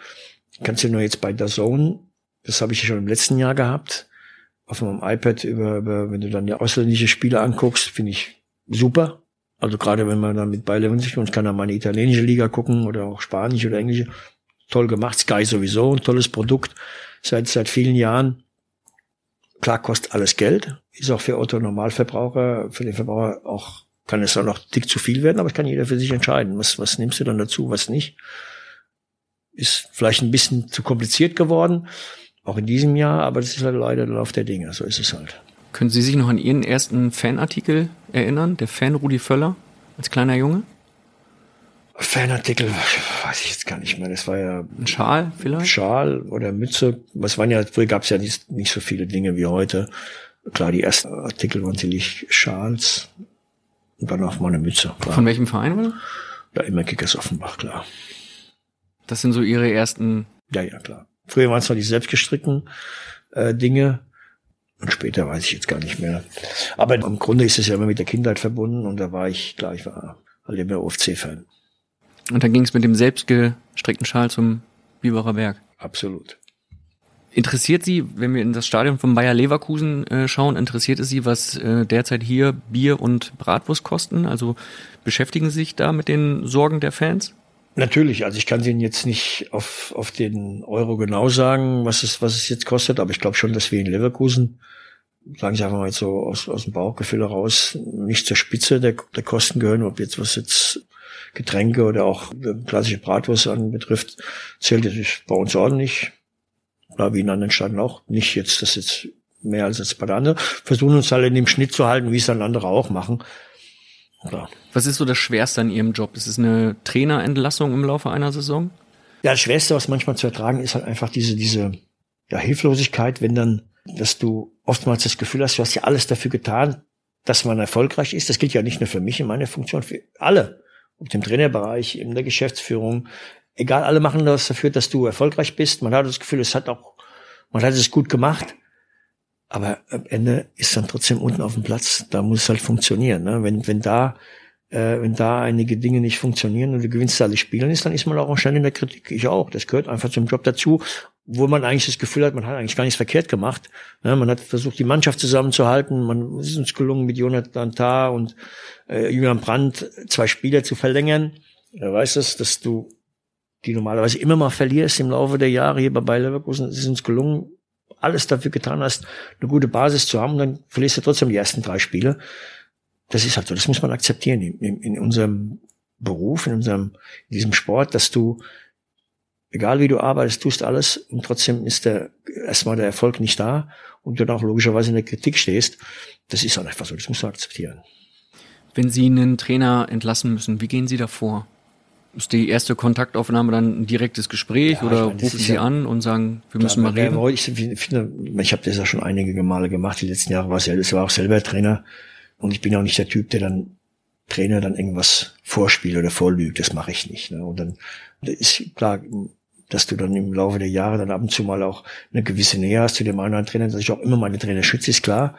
kannst du nur jetzt bei Zone, das habe ich ja schon im letzten Jahr gehabt, auf meinem iPad über, über wenn du dann die ausländische Spiele anguckst, finde ich super. Also gerade wenn man dann mit Bayer Leverkusen und kann dann mal eine italienische Liga gucken oder auch spanische oder englische, toll gemacht. Sky sowieso, ein tolles Produkt seit seit vielen Jahren. Klar kostet alles Geld, ist auch für Otto Normalverbraucher, für den Verbraucher auch, kann es auch noch dick zu viel werden, aber es kann jeder für sich entscheiden. Was, was nimmst du dann dazu, was nicht? Ist vielleicht ein bisschen zu kompliziert geworden, auch in diesem Jahr, aber das ist halt leider der Lauf der Dinge, so ist es halt. Können Sie sich noch an Ihren ersten Fanartikel erinnern, der Fan Rudi Völler als kleiner Junge? Fanartikel, weiß ich jetzt gar nicht mehr. Das war ja ein Schal vielleicht. Schal oder Mütze. Was waren ja, früher gab es ja nicht, nicht so viele Dinge wie heute. Klar, die ersten Artikel waren sicherlich Schals und dann auch mal eine Mütze. Klar. Von welchem Verein war Ja, immer Kickers Offenbach, klar. Das sind so Ihre ersten. Ja, ja, klar. Früher waren es noch die selbstgestrickten äh, Dinge. Und später weiß ich jetzt gar nicht mehr. Aber im Grunde ist es ja immer mit der Kindheit verbunden und da war ich, klar, ich war halt immer OFC-Fan. Und dann ging es mit dem selbstgestrickten Schal zum Biberer Berg. Absolut. Interessiert Sie, wenn wir in das Stadion von Bayer Leverkusen äh, schauen, interessiert es Sie, was äh, derzeit hier Bier und Bratwurst kosten? Also beschäftigen Sie sich da mit den Sorgen der Fans? Natürlich, also ich kann Ihnen jetzt nicht auf, auf den Euro genau sagen, was es, was es jetzt kostet, aber ich glaube schon, dass wir in Leverkusen, sagen Sie einfach mal so aus, aus dem Bauchgefühl heraus, nicht zur Spitze der, der Kosten gehören, ob jetzt was jetzt Getränke oder auch klassische Bratwurst anbetrifft, zählt es bei uns ordentlich. Klar, wie in anderen Staaten auch. Nicht jetzt, das jetzt mehr als jetzt bei der anderen. Versuchen uns alle in dem Schnitt zu halten, wie es dann andere auch machen. Klar. Was ist so das Schwerste an Ihrem Job? Ist es eine Trainerentlassung im Laufe einer Saison? Ja, das Schwerste, was manchmal zu ertragen ist, halt einfach diese, diese ja, Hilflosigkeit, wenn dann, dass du oftmals das Gefühl hast, du hast ja alles dafür getan, dass man erfolgreich ist. Das gilt ja nicht nur für mich in meiner Funktion, für alle ob dem Trainerbereich, in der Geschäftsführung. Egal, alle machen das dafür, dass du erfolgreich bist. Man hat das Gefühl, es hat auch, man hat es gut gemacht. Aber am Ende ist dann trotzdem unten auf dem Platz, da muss es halt funktionieren. Ne? Wenn, wenn da, äh, wenn da einige Dinge nicht funktionieren und du gewinnst alle Spiele ist, dann ist man auch schnell in der Kritik. Ich auch. Das gehört einfach zum Job dazu wo man eigentlich das Gefühl hat, man hat eigentlich gar nichts verkehrt gemacht. Ja, man hat versucht, die Mannschaft zusammenzuhalten. Man ist uns gelungen, mit Jonathan Tah und äh, Julian Brandt zwei Spieler zu verlängern. Er weiß es, dass du die normalerweise immer mal verlierst im Laufe der Jahre hier bei Bayer Leverkusen. Es ist uns gelungen, alles dafür getan hast, eine gute Basis zu haben. Dann verlierst du trotzdem die ersten drei Spiele. Das ist halt so. Das muss man akzeptieren in, in, in unserem Beruf, in unserem, in diesem Sport, dass du egal wie du arbeitest, tust alles und trotzdem ist der erstmal der Erfolg nicht da und du dann auch logischerweise in der Kritik stehst. Das ist halt einfach so, das musst du akzeptieren. Wenn Sie einen Trainer entlassen müssen, wie gehen Sie da vor? Ist die erste Kontaktaufnahme dann ein direktes Gespräch ja, oder meine, rufen Sie ja, an und sagen, wir müssen mal reden? Ich finde, ich habe das ja schon einige Male gemacht. Die letzten Jahre war ja, das war auch selber Trainer und ich bin auch nicht der Typ, der dann Trainer dann irgendwas vorspielt oder vorlügt. Das mache ich nicht. Ne? Und dann ist klar, dass du dann im Laufe der Jahre dann ab und zu mal auch eine gewisse Nähe hast zu dem anderen Trainer, dass ich auch immer meine Trainer schütze, ist klar.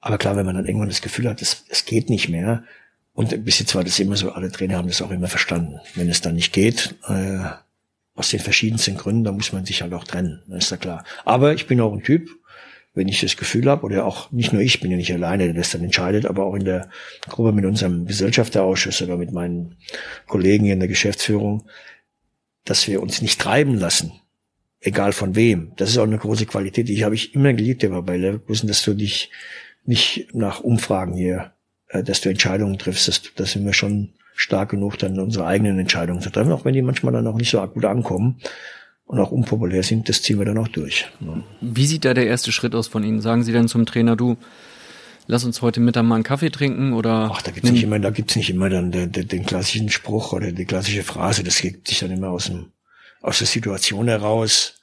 Aber klar, wenn man dann irgendwann das Gefühl hat, es, es geht nicht mehr, und bis jetzt war das immer so, alle Trainer haben das auch immer verstanden. Wenn es dann nicht geht, äh, aus den verschiedensten Gründen, dann muss man sich halt auch trennen, das ist ja klar. Aber ich bin auch ein Typ, wenn ich das Gefühl habe, oder auch nicht nur ich bin ja nicht alleine, der das dann entscheidet, aber auch in der Gruppe mit unserem Gesellschafterausschuss oder mit meinen Kollegen in der Geschäftsführung, dass wir uns nicht treiben lassen, egal von wem. Das ist auch eine große Qualität, die habe ich immer geliebt immer bei Leverkusen, dass du dich nicht nach Umfragen hier, äh, dass du Entscheidungen triffst. Das, das sind wir schon stark genug, dann unsere eigenen Entscheidungen zu treffen, auch wenn die manchmal dann auch nicht so gut ankommen. und auch unpopulär sind, das ziehen wir dann auch durch. Wie sieht da der erste Schritt aus von Ihnen? Sagen Sie dann zum Trainer, du, lass uns heute Mittag mal einen Kaffee trinken oder? Ach, da gibt's nicht immer, da gibt's nicht immer dann den, den, klassischen Spruch oder die klassische Phrase. Das gibt sich dann immer aus dem, aus der Situation heraus.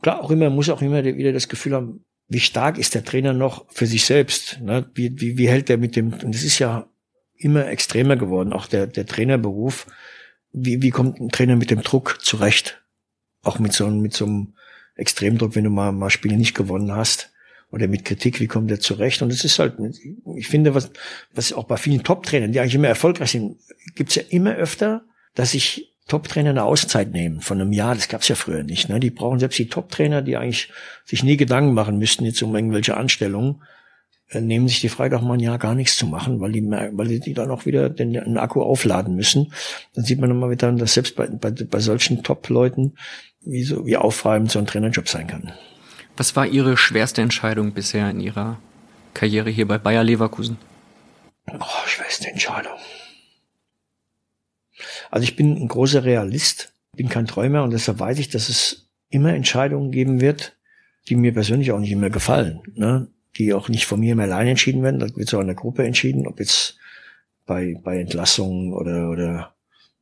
Klar, auch immer, muss auch immer wieder das Gefühl haben, wie stark ist der Trainer noch für sich selbst? Ne? Wie, wie, wie hält er mit dem, und das ist ja immer extremer geworden, auch der, der Trainerberuf. Wie, wie kommt ein Trainer mit dem Druck zurecht? auch mit so, mit so einem Extremdruck, wenn du mal, mal Spiele nicht gewonnen hast oder mit Kritik, wie kommt der zurecht? Und es ist halt, ich finde, was, was auch bei vielen Top-Trainern, die eigentlich immer erfolgreich sind, gibt's ja immer öfter, dass sich Top-Trainer eine Auszeit nehmen von einem Jahr. Das gab's ja früher nicht. Ne? Die brauchen selbst die Top-Trainer, die eigentlich sich nie Gedanken machen müssten jetzt um irgendwelche Anstellungen, äh, nehmen sich die Freude auch mal ein Jahr gar nichts zu machen, weil die weil die dann auch wieder den, den Akku aufladen müssen. Dann sieht man immer wieder, dass selbst bei, bei, bei solchen Top-Leuten wie, so, wie aufreibend so ein Trainerjob sein kann. Was war Ihre schwerste Entscheidung bisher in Ihrer Karriere hier bei Bayer Leverkusen? Oh, schwerste Entscheidung. Also ich bin ein großer Realist, bin kein Träumer und deshalb weiß ich, dass es immer Entscheidungen geben wird, die mir persönlich auch nicht immer gefallen, ne? die auch nicht von mir immer allein entschieden werden. Da wird so in der Gruppe entschieden, ob jetzt bei, bei Entlassungen oder, oder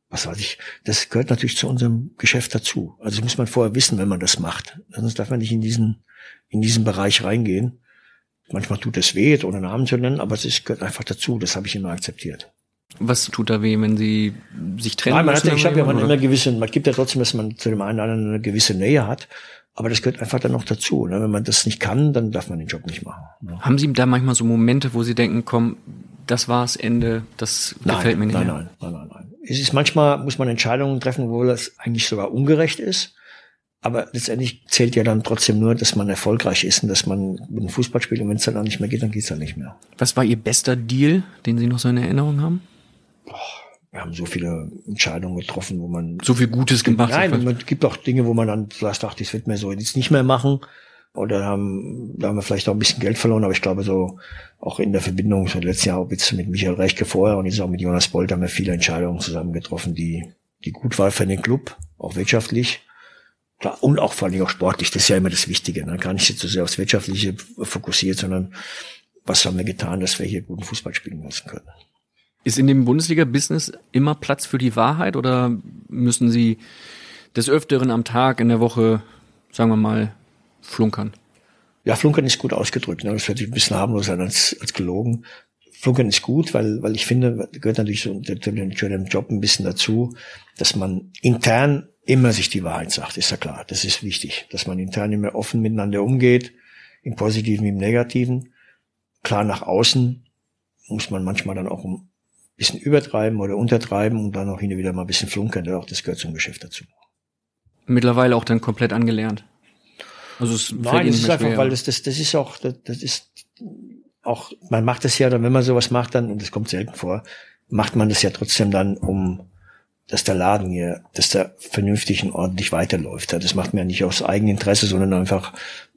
was weiß ich, das gehört natürlich zu unserem Geschäft dazu. Also das muss man vorher wissen, wenn man das macht. Sonst darf man nicht in diesen, in diesen Bereich reingehen. Manchmal tut es weh, ohne Namen zu nennen, aber es ist, gehört einfach dazu. Das habe ich immer akzeptiert. Was tut da weh, wenn Sie sich trennen? Nein, man hat, ich habe ja man immer gewisse, man gibt ja trotzdem, dass man zu dem einen oder anderen eine gewisse Nähe hat. Aber das gehört einfach dann noch dazu. Ne? Wenn man das nicht kann, dann darf man den Job nicht machen. Ne? Haben Sie da manchmal so Momente, wo Sie denken, komm, das war's, Ende, das nein, gefällt mir nicht nein, mehr? Nein, nein, nein, nein. Es ist manchmal, muss man Entscheidungen treffen, wo das eigentlich sogar ungerecht ist. Aber letztendlich zählt ja dann trotzdem nur, dass man erfolgreich ist und dass man ein Fußball spielt. Und wenn es dann auch nicht mehr geht, dann geht's dann nicht mehr. Was war Ihr bester Deal, den Sie noch so in Erinnerung haben? Boah, wir haben so viele Entscheidungen getroffen, wo man so viel Gutes gemacht. Nein, man gibt auch Dinge, wo man dann vielleicht dachte, das wird mir so jetzt nicht mehr machen. Oder haben, da haben wir vielleicht auch ein bisschen Geld verloren, aber ich glaube so auch in der Verbindung so letztes Jahr auch jetzt mit Michael Reichke vorher und jetzt auch mit Jonas Bolt haben wir viele Entscheidungen zusammen getroffen, die, die gut waren für den Club, auch wirtschaftlich. Klar, und auch vor allem auch sportlich, das ist ja immer das Wichtige. Ne? Gar nicht jetzt so sehr aufs Wirtschaftliche fokussiert, sondern was haben wir getan, dass wir hier guten Fußball spielen lassen können. Ist in dem Bundesliga-Business immer Platz für die Wahrheit oder müssen Sie des Öfteren am Tag, in der Woche, sagen wir mal, flunkern? Ja, flunkern ist gut ausgedrückt. Ne? Das sich ein bisschen harmloser als, als gelogen. Flunkern ist gut, weil, weil ich finde, gehört natürlich so zu dem Job ein bisschen dazu, dass man intern immer sich die Wahrheit sagt, ist ja klar. Das ist wichtig, dass man intern immer offen miteinander umgeht, im Positiven, im Negativen. Klar nach außen muss man manchmal dann auch ein bisschen übertreiben oder untertreiben und dann auch hin und wieder mal ein bisschen flunkern. Auch das gehört zum Geschäft dazu. Mittlerweile auch dann komplett angelernt. Also es Nein, das ist einfach, weil das, das, das ist auch, das, das ist auch, man macht das ja dann, wenn man sowas macht, dann, und das kommt selten vor, macht man das ja trotzdem dann, um, dass der Laden hier, dass der vernünftig und ordentlich weiterläuft. Das macht man ja nicht aus Eigeninteresse, sondern einfach,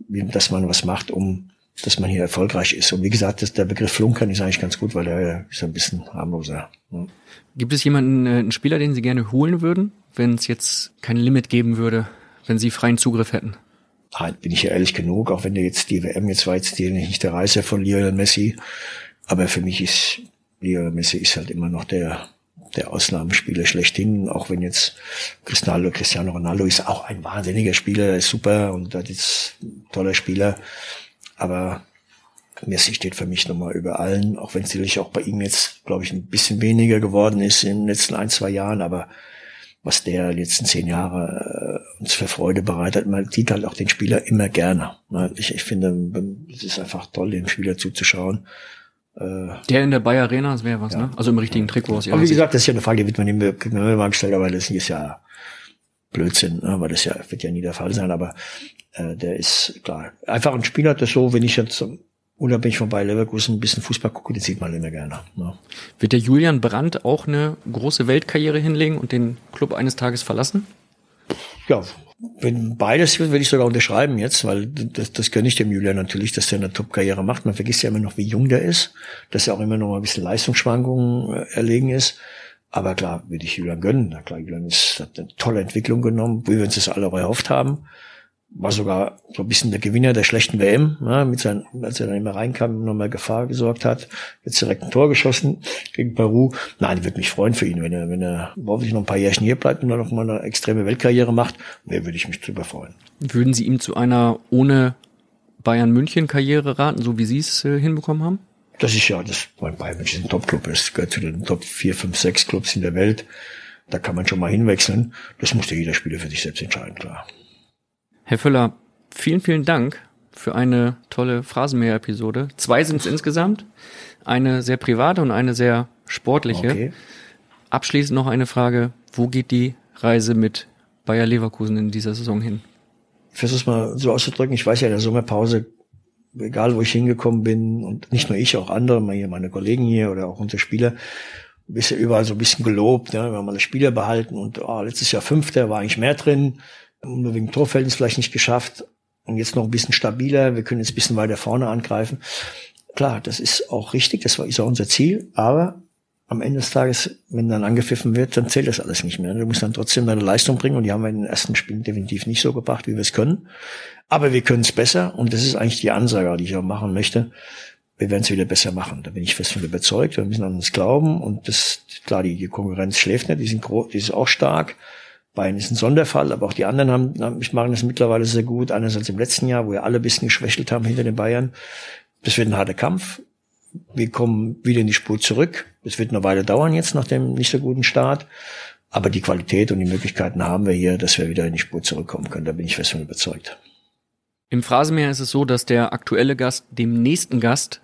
dass man was macht, um, dass man hier erfolgreich ist. Und wie gesagt, das, der Begriff Flunkern ist eigentlich ganz gut, weil er ist ein bisschen harmloser. Ja. Gibt es jemanden, äh, einen Spieler, den Sie gerne holen würden, wenn es jetzt kein Limit geben würde, wenn Sie freien Zugriff hätten? halt bin ich ja ehrlich genug, auch wenn der jetzt die WM jetzt war jetzt die nicht der Reise von Lionel Messi, aber für mich ist Lionel Messi ist halt immer noch der der Ausnahmespieler schlechthin, auch wenn jetzt Cristiano, Cristiano Ronaldo ist auch ein wahnsinniger Spieler, ist super und das ist ein toller Spieler, aber Messi steht für mich nochmal über allen, auch wenn es natürlich auch bei ihm jetzt, glaube ich, ein bisschen weniger geworden ist in den letzten ein, zwei Jahren, aber was der letzten zehn Jahre äh, uns für Freude bereitet. Man sieht halt auch den Spieler immer gerne. Ne? Ich, ich finde, es ist einfach toll, dem Spieler zuzuschauen. Äh, der in der Bayer Arena, das wäre was, ja. ne? Also im richtigen Trikot aus Aber wie gesagt, das ist ja eine Frage, die wird man immer gestellt, aber das ist ja Blödsinn, ne? weil das ja wird ja nie der Fall sein. Aber äh, der ist klar einfach ein Spieler, das so, wenn ich jetzt unabhängig von Bayer Leverkusen ein bisschen Fußball gucke, den sieht man immer gerne. Ne? Wird der Julian Brandt auch eine große Weltkarriere hinlegen und den Club eines Tages verlassen? Ja, wenn beides wird, würde ich sogar unterschreiben jetzt, weil das, das gönne ich dem Julian natürlich, dass der eine Top-Karriere macht. Man vergisst ja immer noch, wie jung der ist, dass er auch immer noch mal ein bisschen Leistungsschwankungen äh, erlegen ist. Aber klar, würde ich Julian gönnen. Na klar, Julian ist, hat eine tolle Entwicklung genommen, wie wir uns das alle erhofft haben. War sogar so ein bisschen der Gewinner der schlechten WM, ja, mit seinen, als er dann immer reinkam, nochmal Gefahr gesorgt hat. Jetzt direkt ein Tor geschossen gegen Peru. Nein, ich würde mich freuen für ihn, wenn er, wenn er hoffentlich noch ein paar Jährchen hier bleibt und dann noch mal eine extreme Weltkarriere macht. Nee, würde ich mich drüber freuen. Würden Sie ihm zu einer ohne Bayern München Karriere raten, so wie Sie es äh, hinbekommen haben? Das ist ja, das bei Bayern München ein Top-Club ist, gehört zu den Top 4, 5, 6 Clubs in der Welt. Da kann man schon mal hinwechseln. Das musste jeder Spieler für sich selbst entscheiden, klar. Herr Völler, vielen, vielen Dank für eine tolle Phrasenmäher-Episode. Zwei sind es insgesamt. Eine sehr private und eine sehr sportliche. Okay. Abschließend noch eine Frage. Wo geht die Reise mit Bayer Leverkusen in dieser Saison hin? Ich versuche es mal so auszudrücken. Ich weiß ja, in der Sommerpause egal wo ich hingekommen bin und nicht nur ich, auch andere, meine Kollegen hier oder auch unsere Spieler, bist ja überall so ein bisschen gelobt, ja, wir haben alle Spieler behalten und oh, letztes Jahr Fünfter, war eigentlich mehr drin, nur wegen Torverhältnis vielleicht nicht geschafft und jetzt noch ein bisschen stabiler, wir können jetzt ein bisschen weiter vorne angreifen. Klar, das ist auch richtig, das ist auch unser Ziel, aber am Ende des Tages, wenn dann angepfiffen wird, dann zählt das alles nicht mehr. Du musst dann trotzdem deine Leistung bringen und die haben wir in den ersten Spielen definitiv nicht so gebracht, wie wir es können. Aber wir können es besser und das ist eigentlich die Ansage, die ich auch machen möchte. Wir werden es wieder besser machen. Da bin ich fest von überzeugt. Wir müssen an uns glauben und das, klar, die, die Konkurrenz schläft nicht, die sind, groß, die ist auch stark. Bayern ist ein Sonderfall, aber auch die anderen haben, machen das mittlerweile sehr gut. Einerseits im letzten Jahr, wo wir alle ein bisschen geschwächelt haben hinter den Bayern. Das wird ein harter Kampf wir kommen wieder in die Spur zurück. Es wird eine Weile dauern jetzt nach dem nicht so guten Start. Aber die Qualität und die Möglichkeiten haben wir hier, dass wir wieder in die Spur zurückkommen können. Da bin ich fest von überzeugt. Im Phrasenmeer ist es so, dass der aktuelle Gast dem nächsten Gast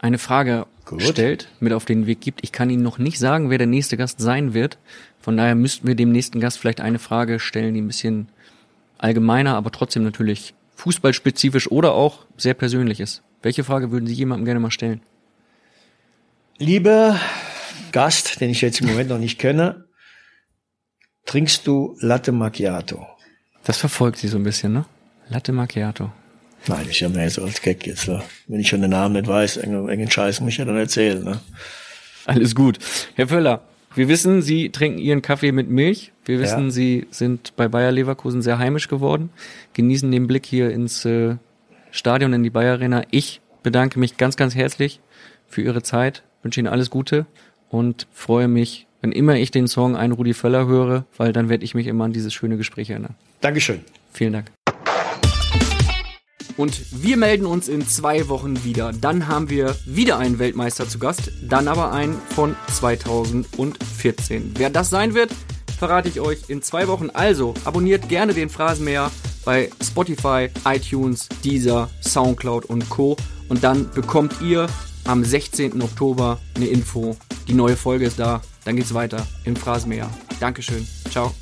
eine Frage Gut. stellt, mit auf den Weg gibt. Ich kann Ihnen noch nicht sagen, wer der nächste Gast sein wird. Von daher müssten wir dem nächsten Gast vielleicht eine Frage stellen, die ein bisschen allgemeiner, aber trotzdem natürlich fußballspezifisch oder auch sehr persönlich ist. Welche Frage würden Sie jemandem gerne mal stellen? Lieber Gast, den ich jetzt im Moment noch nicht kenne, trinkst du Latte Macchiato? Das verfolgt sie so ein bisschen, ne? Latte Macchiato. Nein, ich habe mir jetzt als Gag jetzt, ne? wenn ich schon den Namen nicht weiß, irgendeinen Scheiß muss ich ja dann erzählen. Ne? Alles gut. Herr Völler, wir wissen, Sie trinken Ihren Kaffee mit Milch. Wir wissen, ja. Sie sind bei Bayer Leverkusen sehr heimisch geworden, genießen den Blick hier ins äh, Stadion, in die Bayer Arena. Ich bedanke mich ganz, ganz herzlich für Ihre Zeit wünsche Ihnen alles Gute und freue mich, wenn immer ich den Song Ein Rudi Völler höre, weil dann werde ich mich immer an dieses schöne Gespräch erinnern. Dankeschön. Vielen Dank. Und wir melden uns in zwei Wochen wieder. Dann haben wir wieder einen Weltmeister zu Gast, dann aber einen von 2014. Wer das sein wird, verrate ich euch in zwei Wochen. Also abonniert gerne den Phrasenmäher bei Spotify, iTunes, Deezer, Soundcloud und Co. Und dann bekommt ihr am 16. Oktober eine Info. Die neue Folge ist da. Dann geht's weiter im Phrasenmäher. Dankeschön. Ciao.